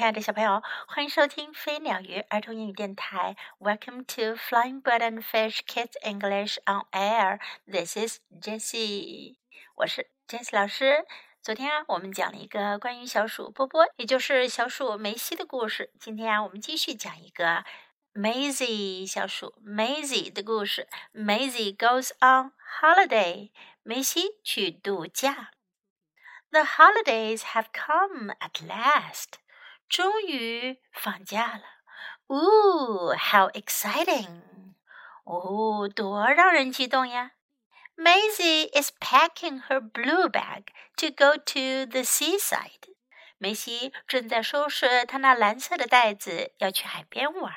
亲爱的小朋友，欢迎收听飞鸟鱼儿童英语电台。Welcome to Flying Bird and Fish Kids English on Air. This is Jessie，我是 Jessie 老师。昨天啊，我们讲了一个关于小鼠波波，也就是小鼠梅西的故事。今天啊，我们继续讲一个 Maisy 小鼠 Maisy 的故事。Maisy goes on holiday，梅西去度假。The holidays have come at last. 终于放假了。Ooh, how exciting! Oh, 哦，多让人激动呀！Maisy is packing her blue bag to go to the seaside. 梅西正在收拾她那蓝色的袋子，要去海边玩。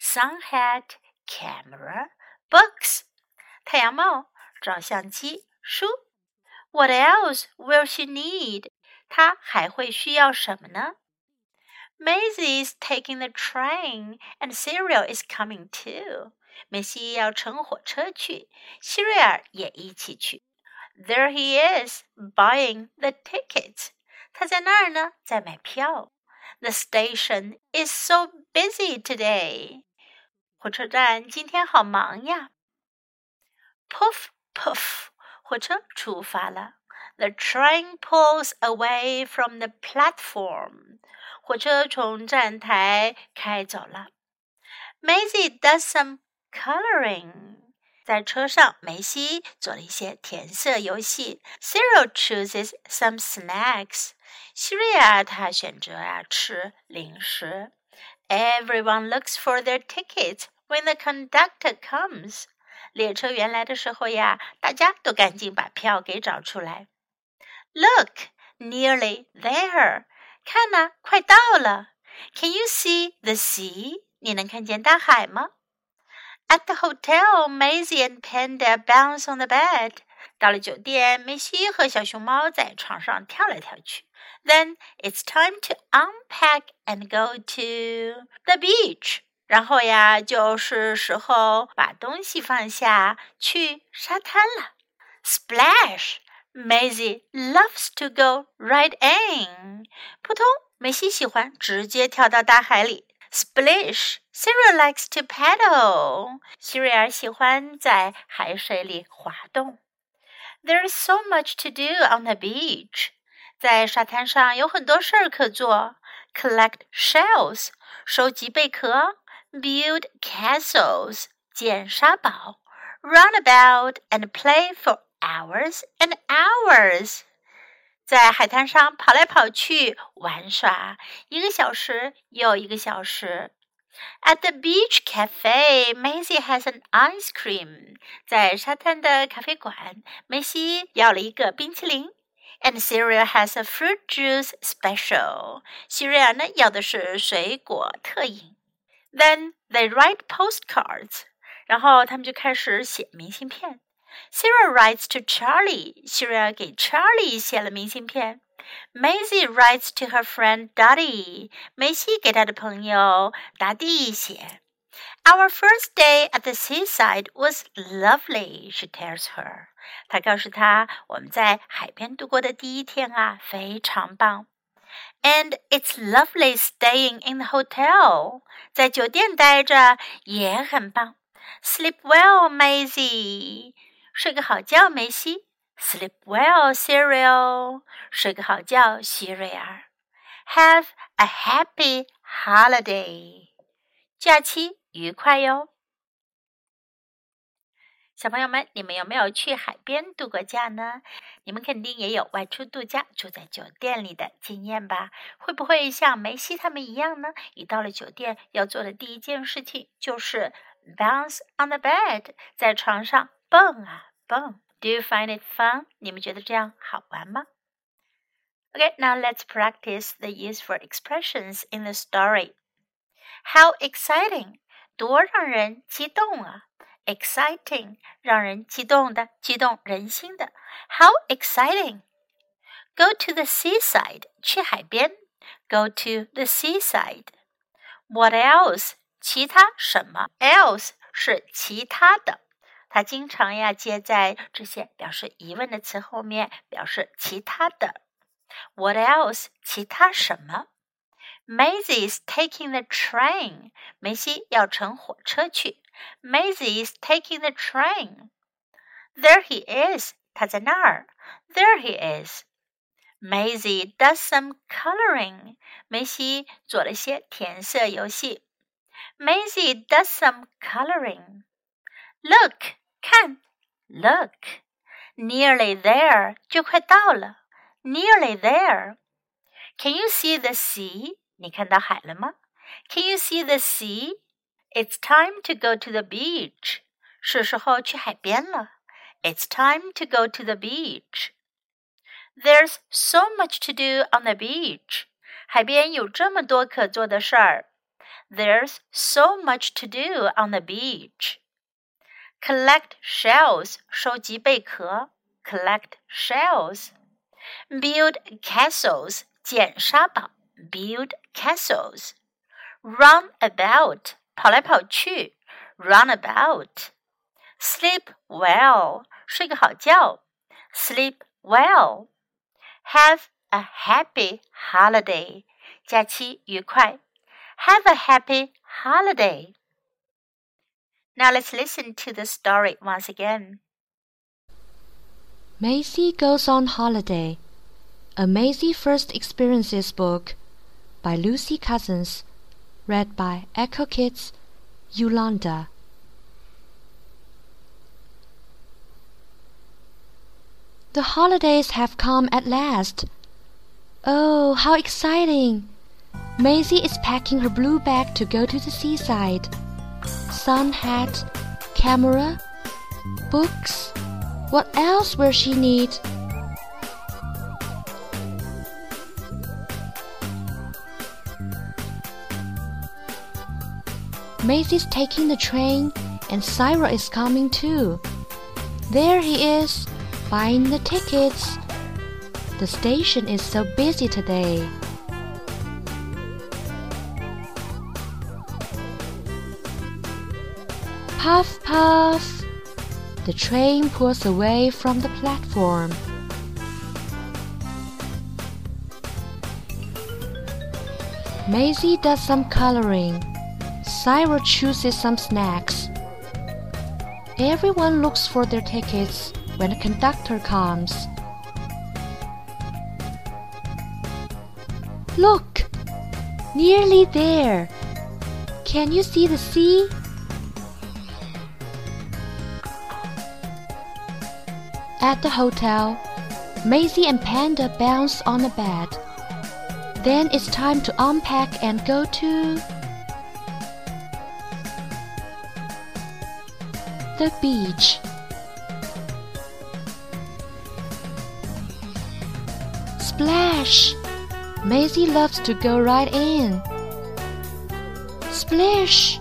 Sun hat, camera, books. 太阳帽、照相机、书。What else will she need? 她还会需要什么呢？Maisy is taking the train, and Cyril is coming too. 梅西要乘火车去，希瑞尔也一起去。There he is buying the tickets. 他在那儿呢，在买票。The station is so busy today. 火车站今天好忙呀。Puff puff，火车出发了。The train pulls away from the platform. 火车从站台开走了。Maisy does some coloring。在车上，梅西做了一些填色游戏。Cyril chooses some snacks。希瑞啊，他选择啊吃零食。Everyone looks for their tickets when the conductor comes。列车员来的时候呀，大家都赶紧把票给找出来。Look, nearly there。看呐，快到了。Can you see the sea？你能看见大海吗？At the hotel, Maisie and Panda bounce on the bed。到了酒店，梅西和小熊猫在床上跳来跳去。Then it's time to unpack and go to the beach。然后呀，就是时候把东西放下，去沙滩了。Splash! Maisy loves to go right in. in。扑通，梅西喜欢直接跳到大海里。Splish! Cyril likes to paddle. 希瑞尔喜欢在海水里滑动。There's so much to do on the beach. 在沙滩上有很多事儿可做。Collect shells. 收集贝壳。Build castles. 建沙堡。Run about and play for hours and hours，在海滩上跑来跑去玩耍，一个小时又一个小时。At the beach cafe, Maisy has an ice cream. 在沙滩的咖啡馆，梅西要了一个冰淇淋。And Cyril has a fruit juice special. 西瑞尔呢要的是水果特饮。Then they write postcards. 然后他们就开始写明信片。Cyril writes to Charlie，希瑞给 Charlie 写了明信片。Maisy writes to her friend Daddy. Dottie，梅西给她的朋友达蒂写。Our first day at the seaside was lovely, she tells her. 她告诉她，我们在海边度过的第一天啊，非常棒。And it's lovely staying in the hotel. 在酒店待着也很棒。Sleep well, Maisy. 睡个好觉，梅西。Sleep well, Cereal。睡个好觉，希瑞尔。Have a happy holiday。假期愉快哟。小朋友们，你们有没有去海边度过假呢？你们肯定也有外出度假、住在酒店里的经验吧？会不会像梅西他们一样呢？一到了酒店，要做的第一件事情就是 bounce on the bed，在床上。蹦啊 蹦！Do you find it fun？你们觉得这样好玩吗？Okay, now let's practice the useful expressions in the story. How exciting！多让人激动啊！Exciting，让人激动的，激动人心的。How exciting！Go to the seaside，去海边。Go to the seaside。What else？其他什么？Else 是其他的。 它经常呀接在这些表示疑问的词后面，表示其他的。What else？其他什么？Maisy is taking the train。梅西要乘火车去。Maisy is taking the train。There he is，他在那儿。There he is。Maisy does some coloring。梅西做了些填色游戏。Maisy does some coloring。Look，看，Look, nearly there 就快到了。Nearly there. Can you see the sea? 你看到海了吗？Can you see the sea? It's time to go to the beach. 是时候去海边了。It's time to go to the beach. There's so much to do on the beach. 海边有这么多可做的事儿。There's so much to do on the beach. Collect shells. 收集贝壳。Collect shells. Build castles. 建沙堡。Build castles. Run about. 跑来跑去。Run about. Sleep well. 睡个好觉。Sleep well. Have a happy holiday. 假期愉快。Have a happy holiday. Now let's listen to the story once again. Maisy Goes on Holiday. A Maisy First Experiences book by Lucy Cousins. Read by Echo Kids, Yolanda. The holidays have come at last. Oh, how exciting! Maisy is packing her blue bag to go to the seaside. Sun hat, camera, books. What else will she need? Maisy's taking the train, and Cyril is coming too. There he is buying the tickets. The station is so busy today. Puff, puff. The train pulls away from the platform. Maisy does some coloring. Cyril chooses some snacks. Everyone looks for their tickets when the conductor comes. Look! Nearly there! Can you see the sea? At the hotel, Maisy and Panda bounce on the bed. Then it's time to unpack and go to the beach. Splash! Maisy loves to go right in. Splish!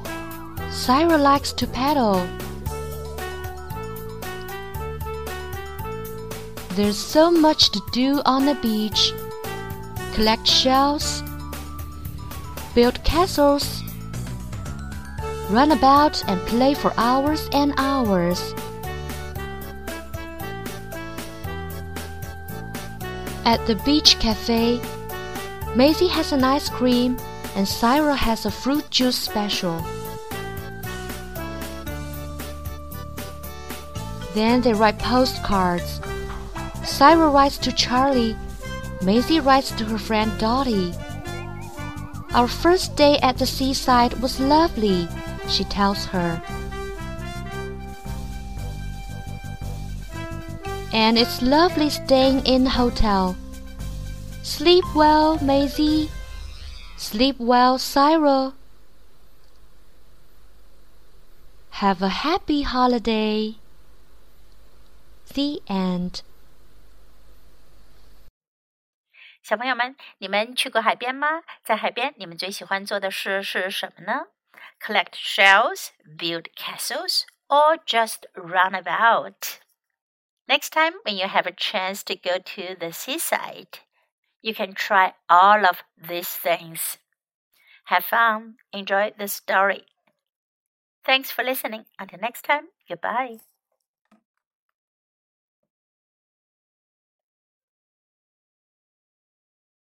Cyril likes to paddle. There's so much to do on the beach. Collect shells, build castles, run about and play for hours and hours. At the beach cafe, Maisy has an ice cream and Cyril has a fruit juice special. Then they write postcards. Cyril writes to Charlie. Maisy writes to her friend Dottie. Our first day at the seaside was lovely, she tells her. and it's lovely staying in the hotel. Sleep well, Maisy. Sleep well, Cyril. Have a happy holiday. The end. 小朋友们，你们去过海边吗？在海边，你们最喜欢做的事是什么呢？Collect shells, build castles, or just run about? Next time, when you have a chance to go to the seaside, you can try all of these things. Have fun, enjoy the story. Thanks for listening. Until next time, goodbye.